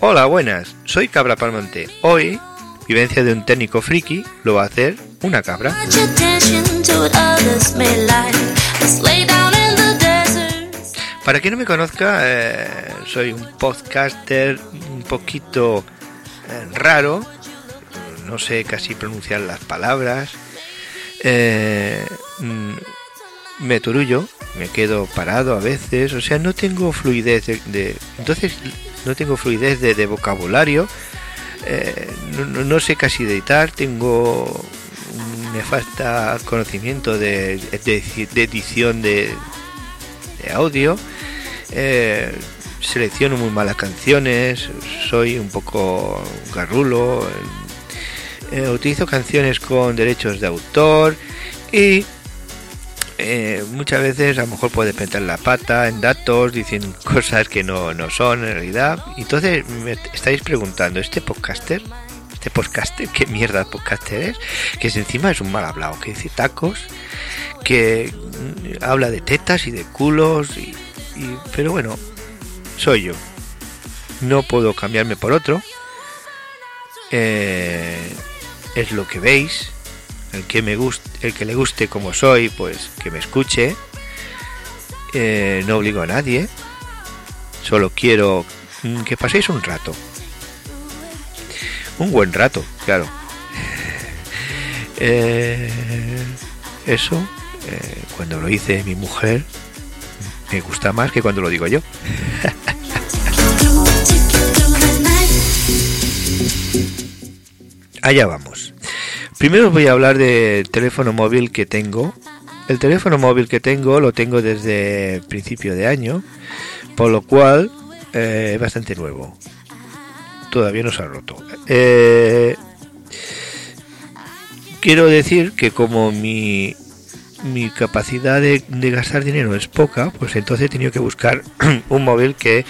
Hola, buenas. Soy Cabra Palmonte. Hoy, vivencia de un técnico friki, lo va a hacer una cabra. Para quien no me conozca, eh, soy un podcaster un poquito eh, raro, no sé casi pronunciar las palabras, eh, mm, me turullo, me quedo parado a veces, o sea, no tengo fluidez de... entonces, no tengo fluidez de, vocabulario, no, sé casi editar, tengo me falta conocimiento de, edición de, audio. Eh, selecciono muy malas canciones, soy un poco garrulo. Eh, utilizo canciones con derechos de autor y eh, muchas veces a lo mejor puede meter la pata en datos, dicen cosas que no, no son en realidad. Entonces me estáis preguntando, ¿este podcaster este podcaster, qué mierda podcaster es, que encima es un mal hablado, que dice tacos, que mm, habla de tetas y de culos, y, pero bueno, soy yo. No puedo cambiarme por otro. Eh, es lo que veis. El que me guste, el que le guste como soy, pues que me escuche. Eh, no obligo a nadie. Solo quiero mm, que paséis un rato un buen rato, claro. Eh, eso, eh, cuando lo dice mi mujer, me gusta más que cuando lo digo yo. Allá vamos. Primero voy a hablar del teléfono móvil que tengo. El teléfono móvil que tengo lo tengo desde principio de año, por lo cual eh, es bastante nuevo todavía no se ha roto. Eh, quiero decir que como mi, mi capacidad de, gastar dinero es poca, pues entonces he tenido que buscar un móvil que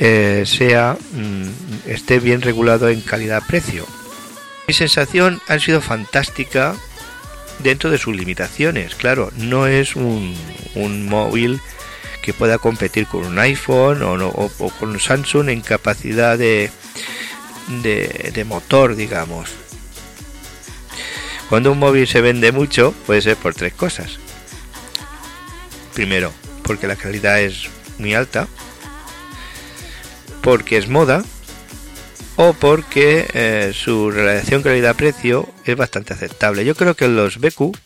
eh, sea mm, esté bien regulado en calidad-precio. Mi sensación ha sido fantástica dentro de sus limitaciones. Claro, no es un, un móvil que pueda competir con un iPhone o, o con un Samsung en capacidad de, de, motor, digamos. Cuando un móvil se vende mucho, puede ser por tres cosas. Primero, porque la calidad es muy alta, porque es moda o porque eh, su relación calidad-precio es bastante aceptable. Yo creo que los BQ,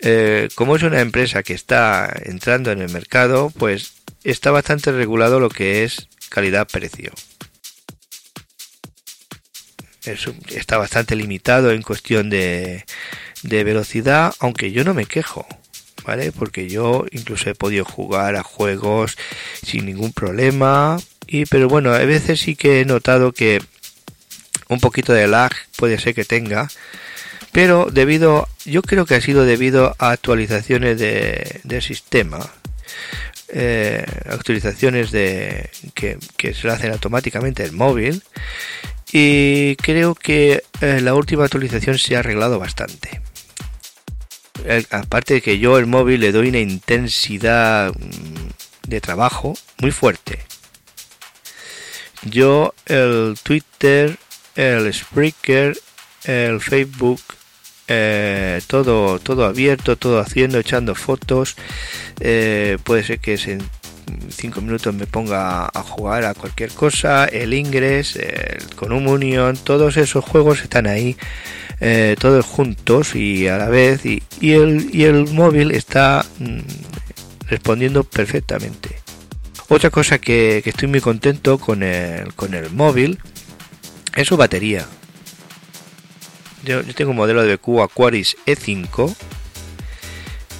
eh, como es una empresa que está entrando en el mercado, pues está bastante regulado lo que es calidad-precio está bastante limitado en cuestión de, de velocidad, aunque yo no me quejo. ¿Vale? Porque yo incluso he podido jugar a juegos sin ningún problema. Y, pero bueno, a veces sí que he notado que un poquito de lag puede ser que tenga, pero debido, yo creo que ha sido debido a actualizaciones de, sistema, eh, actualizaciones de que, que se hacen automáticamente el móvil y creo que eh, la última actualización se ha arreglado bastante. aparte de que yo el móvil le doy una intensidad mm, de trabajo muy fuerte. Yo el Twitter, el Spreaker, el Facebook, eh, todo, todo abierto, todo haciendo, echando fotos. Eh, puede ser que se 5 minutos me ponga a jugar a cualquier cosa, el Ingress, el Union, todos esos juegos están ahí, eh, todos juntos y a la vez, y, el, y el móvil está mm, respondiendo perfectamente. Otra cosa que, estoy muy contento con el, con el móvil es su batería. Yo, tengo un modelo de BQ Aquaris E5,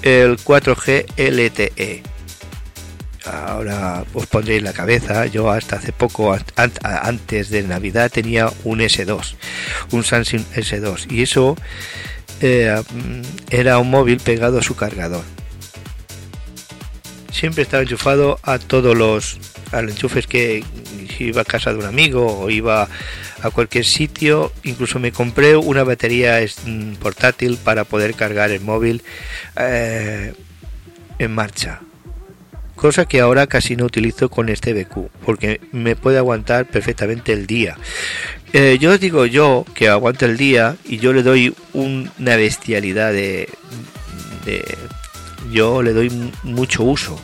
el 4G LTE ahora os pondréis la cabeza, yo hasta hace poco, antes de Navidad, tenía un S2, un Samsung S2, y eso eh, era un móvil pegado a su cargador. Siempre estaba enchufado a todos los enchufes que iba a casa de un amigo o iba a cualquier sitio. Incluso me compré una batería mm, portátil para poder cargar el móvil eh, en marcha cosa que ahora casi no utilizo con este BQ, porque me puede aguantar perfectamente el día. Eh, yo os digo yo que aguanta el día y yo le doy una bestialidad de, yo le doy mucho uso.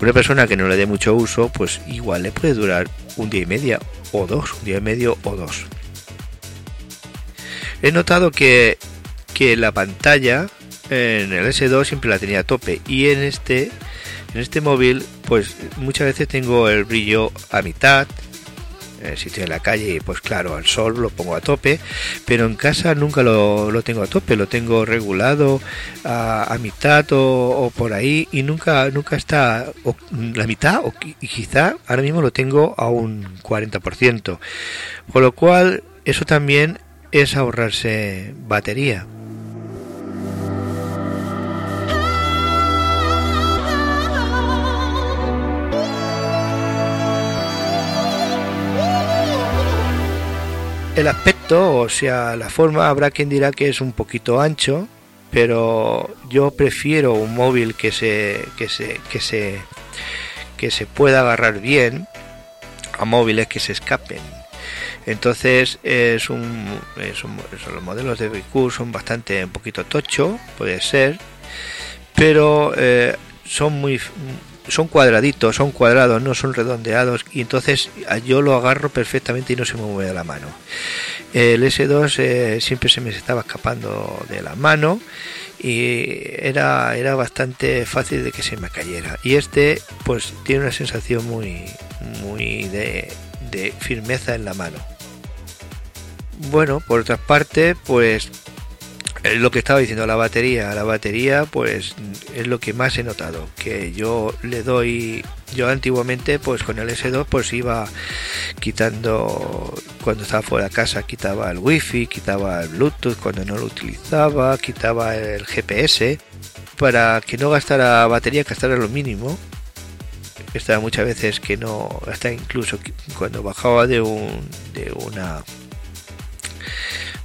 Una persona que no le dé mucho uso, pues igual le puede durar un día y medio o dos, un día y medio o dos. He notado que, que la pantalla en el S2 siempre la tenía a tope y en este en este móvil, pues muchas veces tengo el brillo a mitad. Eh, si estoy en la calle, pues claro, al sol lo pongo a tope, pero en casa nunca lo, tengo a tope, lo tengo regulado a, mitad o, por ahí y nunca, nunca está la mitad o quizá ahora mismo lo tengo a un 40%. Con lo cual, eso también es ahorrarse batería. El aspecto, o sea, la forma, habrá quien dirá que es un poquito ancho, pero yo prefiero un móvil que se que se que se que se pueda agarrar bien a móviles que se escapen. Entonces es un, es un los modelos de BQ son bastante un poquito tocho, puede ser, pero eh, son muy son cuadraditos, son cuadrados, no son redondeados y entonces yo lo agarro perfectamente y no se me mueve la mano. El S2 eh, siempre se me estaba escapando de la mano y era, era bastante fácil de que se me cayera. Y este pues tiene una sensación muy, muy de, de firmeza en la mano. Bueno, por otra parte, pues lo que estaba diciendo, la batería, la batería pues es lo que más he notado, que yo le doy, yo antiguamente pues con el S2 pues iba quitando, cuando estaba fuera de casa quitaba el wifi, quitaba el bluetooth cuando no lo utilizaba, quitaba el GPS para que no gastara batería, gastara lo mínimo. Estaba muchas veces que no, hasta incluso cuando bajaba de un, de una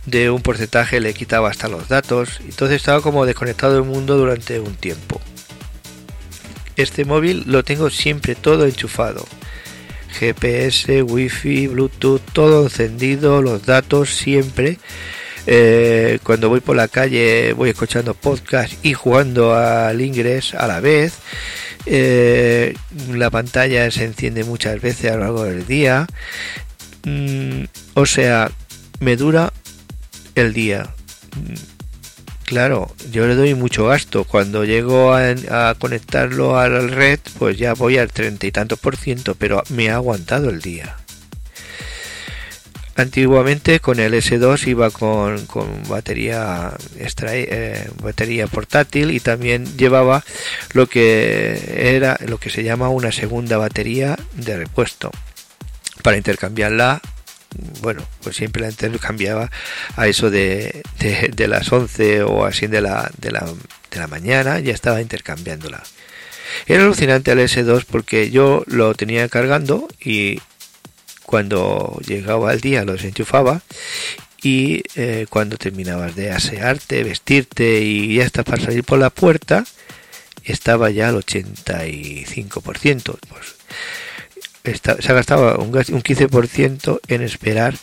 de un porcentaje le quitaba hasta los datos, entonces estaba como desconectado del mundo durante un tiempo. Este móvil lo tengo siempre todo enchufado. GPS, wifi, bluetooth, todo encendido, los datos siempre. Eh, cuando voy por la calle voy escuchando podcast y jugando al ingres a la vez. Eh, la pantalla se enciende muchas veces a lo largo del día. Mm, o sea, me dura el día. Claro, yo le doy mucho gasto. Cuando llego a, conectarlo a la red, pues ya voy al treinta y tantos por ciento, pero me ha aguantado el día. Antiguamente con el S2 iba con, batería, eh, batería portátil y también llevaba lo que era lo que se llama una segunda batería de repuesto para intercambiarla bueno, pues siempre la intercambiaba a eso de, de, las 11 o así de la, de la, de la mañana, ya estaba intercambiándola. Era alucinante el S2 porque yo lo tenía cargando y cuando llegaba el día lo desenchufaba y eh, cuando terminabas de asearte, vestirte y ya estás para salir por la puerta, estaba ya al 85%. Pues se ha gastado un, 15% en esperar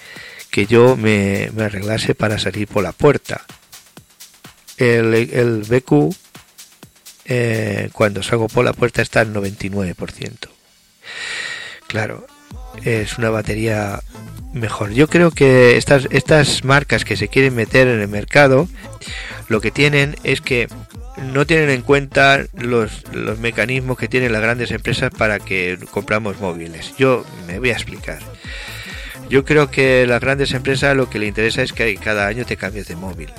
que yo me, arreglase para salir por la puerta. El, el BQ, eh, cuando salgo por la puerta, está al 99%. Claro, es una batería mejor. Yo creo que estas, estas marcas que se quieren meter en el mercado, lo que tienen es que no tienen en cuenta los, los mecanismos que tienen las grandes empresas para que compramos móviles. Yo me voy a explicar. Yo creo que las grandes empresas lo que le interesa es que cada año te cambies de móvil.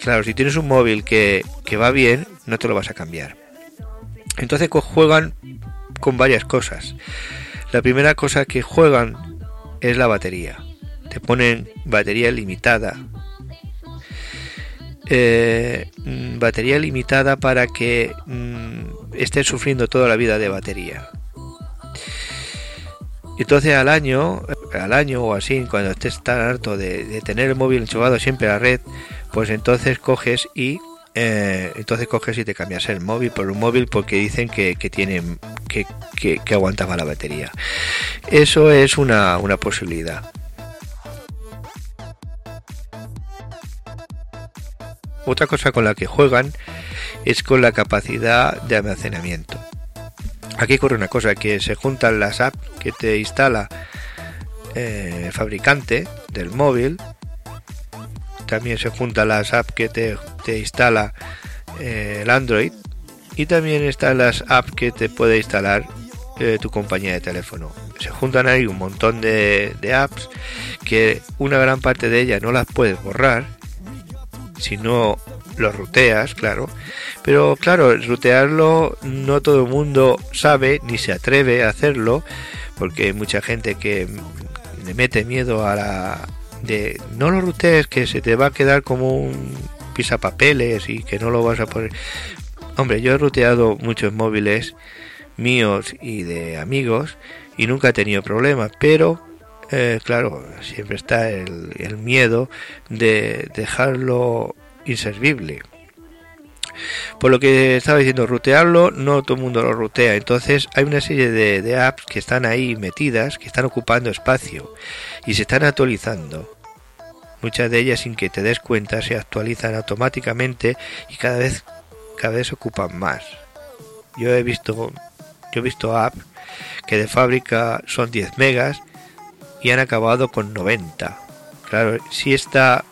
Claro, si tienes un móvil que, que va bien, no te lo vas a cambiar. Entonces juegan con varias cosas. La primera cosa que juegan es la batería te ponen batería limitada. Eh, mm, batería limitada para que mm, estés sufriendo toda la vida de batería. Entonces al año, al año o así, cuando estés tan harto de, tener el móvil enchufado siempre a la red, pues entonces coges y eh, entonces coges y te cambias el móvil por un móvil porque dicen que, que tiene que, que, que aguanta más la batería. Eso es una, una posibilidad. Otra cosa con la que juegan es con la capacidad de almacenamiento. Aquí ocurre una cosa, que se juntan las apps que te instala eh, el fabricante del móvil, también se juntan las apps que te, instala eh, el Android y también están las apps que te puede instalar eh, tu compañía de teléfono. Se juntan ahí un montón de, de apps que una gran parte de ellas no las puedes borrar si no lo ruteas, claro. Pero claro, rutearlo no todo el mundo sabe ni se atreve a hacerlo, porque hay mucha gente que le mete miedo a la de no lo rutees que se te va a quedar como un pisapapeles y que no lo vas a poner. Hombre, yo he ruteado muchos móviles míos y de amigos y nunca he tenido problemas, pero eh, claro, siempre está el, miedo de dejarlo inservible. Por lo que estaba diciendo, rutearlo, no todo el mundo lo rutea. Entonces hay una serie de, de, apps que están ahí metidas, que están ocupando espacio y se están actualizando. Muchas de ellas sin que te des cuenta se actualizan automáticamente y cada vez, cada vez ocupan más. Yo he visto, yo he visto apps que de fábrica son 10 megas y han acabado con 90. Claro, si esta,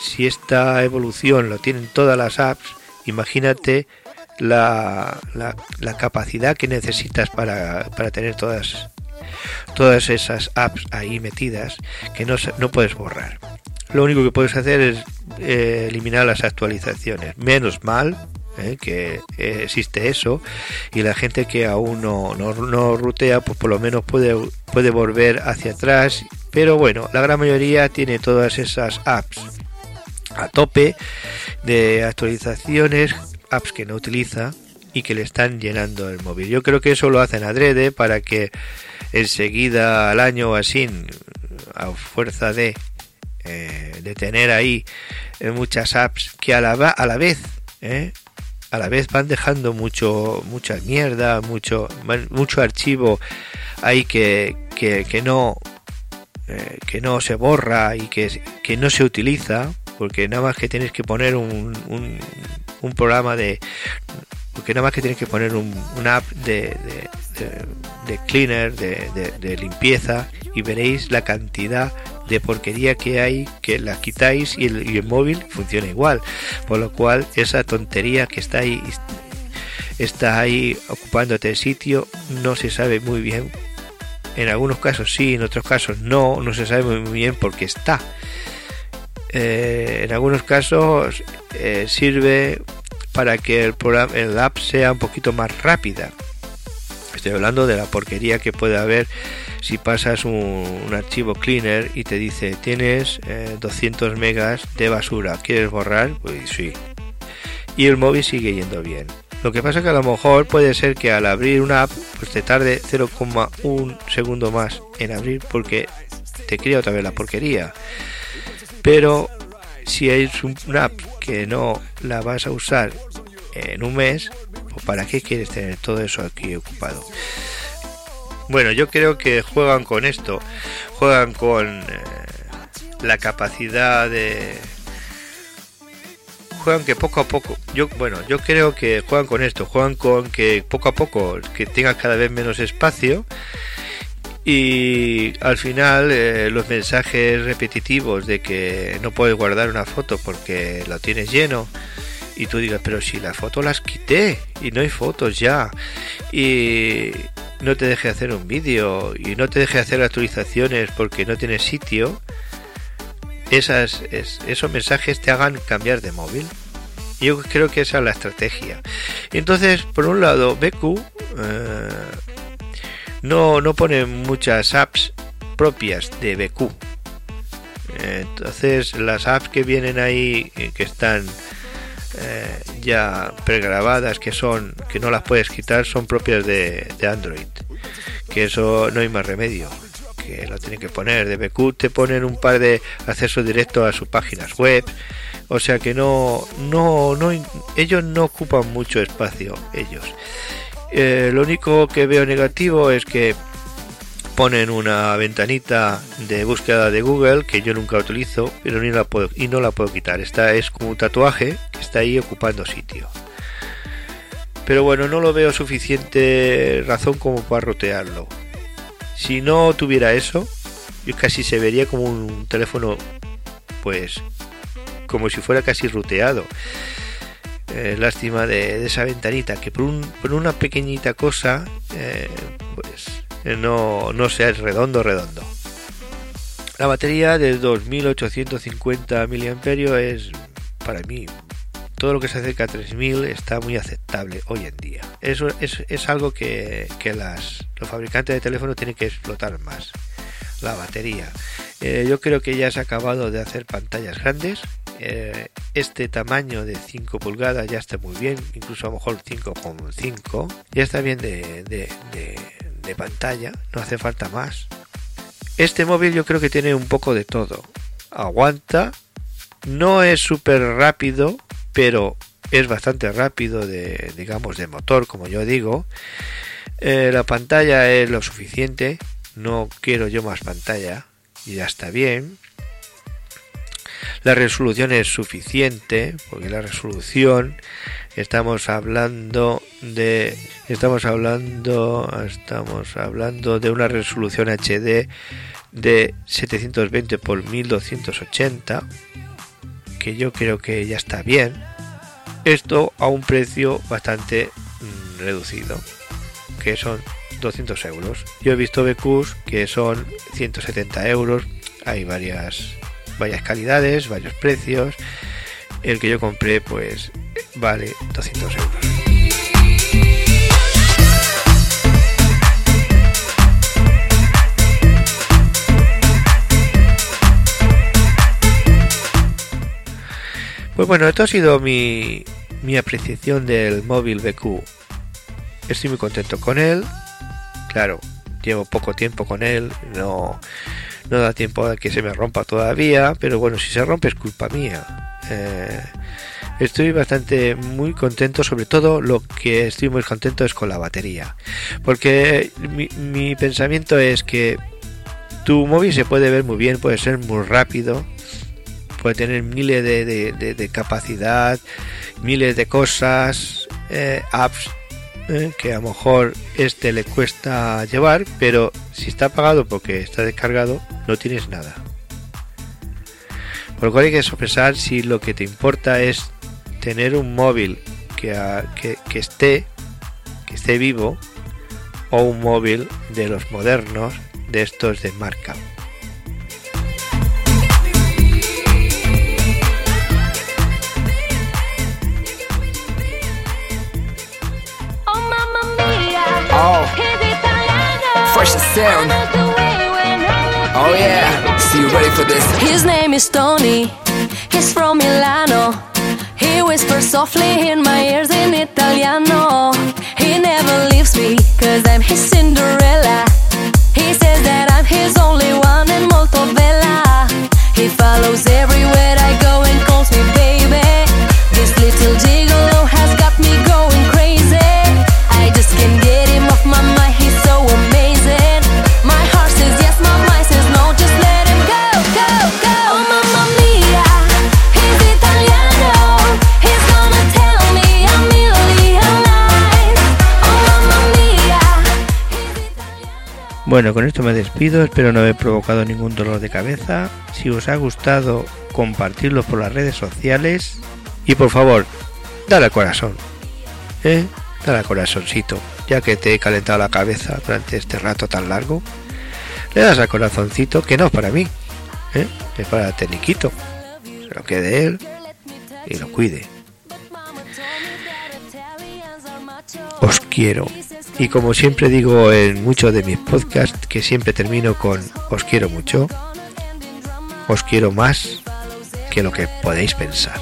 si esta evolución lo tienen todas las apps, imagínate la, la, capacidad que necesitas para, para, tener todas, todas esas apps ahí metidas que no, no puedes borrar. Lo único que puedes hacer es eh, eliminar las actualizaciones. Menos mal, ¿eh? que eh, existe eso y la gente que aún no, no, rutea pues por lo menos puede, puede volver hacia atrás pero bueno la gran mayoría tiene todas esas apps a tope de actualizaciones apps que no utiliza y que le están llenando el móvil yo creo que eso lo hacen adrede para que enseguida al año o así a fuerza de eh, de tener ahí muchas apps que a la, a la vez ¿eh? A la vez van dejando mucho mucha mierda, mucho mucho archivo ahí que, que, no eh, que no se borra y que, que, no se utiliza porque nada más que tienes que poner un, un, programa de porque nada más que tienes que poner un, una app de, de, cleaner de, de limpieza y veréis la cantidad de porquería que hay que la quitáis y el, móvil funciona igual. Por lo cual esa tontería que está ahí está ahí ocupándote el sitio no se sabe muy bien. En algunos casos sí, en otros casos no, no se sabe muy bien por qué está. Eh, en algunos casos eh, sirve para que el programa, el app sea un poquito más rápida. Estoy hablando de la porquería que puede haber si pasas un, archivo cleaner y te dice tienes 200 megas de basura, ¿quieres borrar? Pues sí. Y el móvil sigue yendo bien. Lo que pasa es que a lo mejor puede ser que al abrir una app pues te tarde 0,1 segundo más en abrir porque te crea otra vez la porquería. Pero si hay una app que no la vas a usar en un mes, pues ¿para qué quieres tener todo eso aquí ocupado? Bueno, yo creo que juegan con esto, juegan con eh, la capacidad de juegan que poco a poco, yo bueno, yo creo que juegan con esto, juegan con que poco a poco que tengas cada vez menos espacio y al final eh, los mensajes repetitivos de que no puedes guardar una foto porque lo tienes lleno y tú digas, pero si la foto las quité y no hay fotos ya y no te deje hacer un vídeo y no te deje hacer actualizaciones porque no tienes sitio, esas, esos mensajes te hagan cambiar de móvil. Yo creo que esa es la estrategia. Entonces, por un lado, BQ eh, no, no pone muchas apps propias de BQ. Entonces, las apps que vienen ahí, eh, que están eh, ya pregrabadas, que son que no las puedes quitar, son propias de, Android. Que eso no hay más remedio que lo tienen que poner. De BQ te ponen un par de accesos directos a sus páginas web. O sea que no, no, no, ellos no ocupan mucho espacio, ellos. Eh, lo único que veo negativo es que ponen una ventanita de búsqueda de Google que yo nunca utilizo, pero ni la puedo, y no la puedo quitar. Esta es como un tatuaje que está ahí ocupando sitio. Pero bueno, no lo veo suficiente razón como para rotearlo. Si no tuviera eso, casi se vería como un teléfono, pues, como si fuera casi ruteado. Eh, lástima de, esa ventanita, que por, una pequeñita cosa, eh, pues, no, no sea redondo, redondo. La batería de 2850 mAh es para mí todo lo que se acerca a 3000 está muy aceptable hoy en día. Eso es, algo que, las, los fabricantes de teléfonos tienen que explotar más. La batería. Eh, yo creo que ya se ha acabado de hacer pantallas grandes. Eh, este tamaño de 5 pulgadas ya está muy bien, incluso a lo mejor 5,5. Ya está bien de pantalla, no hace falta más. Este móvil yo creo que tiene un poco de todo. Aguanta, no es súper rápido, pero es bastante rápido de digamos de motor como yo digo eh, la pantalla es lo suficiente no quiero yo más pantalla y ya está bien la resolución es suficiente porque la resolución estamos hablando de estamos hablando estamos hablando de una resolución HD de 720 por 1280 que yo creo que ya está bien. Esto a un precio bastante mm, reducido, que son 200 euros. Yo he visto BQs que son 170 euros. Hay varias, varias calidades, varios precios. El que yo compré pues vale 200 euros. Pues bueno, esto ha sido mi, mi apreciación del móvil BQ. Estoy muy contento con él. Claro, llevo poco tiempo con él. No, no da tiempo a que se me rompa todavía. Pero bueno, si se rompe es culpa mía. Eh, estoy bastante muy contento. Sobre todo lo que estoy muy contento es con la batería. Porque mi, mi pensamiento es que tu móvil se puede ver muy bien, puede ser muy rápido puede tener miles de, capacidad, miles de cosas, eh, apps eh, que a lo mejor este le cuesta llevar, pero si está pagado porque está descargado, no tienes nada. Por lo cual hay que sopesar si lo que te importa es tener un móvil que, que esté que esté vivo o un móvil de los modernos de estos de marca. Oh. Porsche sound. Oh yeah, see you ready for this. His name is Tony, he's from Milano. He whispers softly in my ears in Italiano. He never leaves me, cause I'm his Cinderella. He says that Bueno, con esto me despido, espero no haber provocado ningún dolor de cabeza. Si os ha gustado, compartirlo por las redes sociales y por favor, dale al corazón. ¿Eh? Dale al corazoncito, ya que te he calentado la cabeza durante este rato tan largo. Le das al corazoncito, que no es para mí, ¿eh? es para Teniquito. Se lo quede él y lo cuide. Os quiero. Y como siempre digo en muchos de mis podcasts, que siempre termino con os quiero mucho, os quiero más que lo que podéis pensar.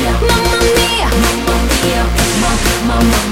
Mamma mia, mamma mia, mamma mia,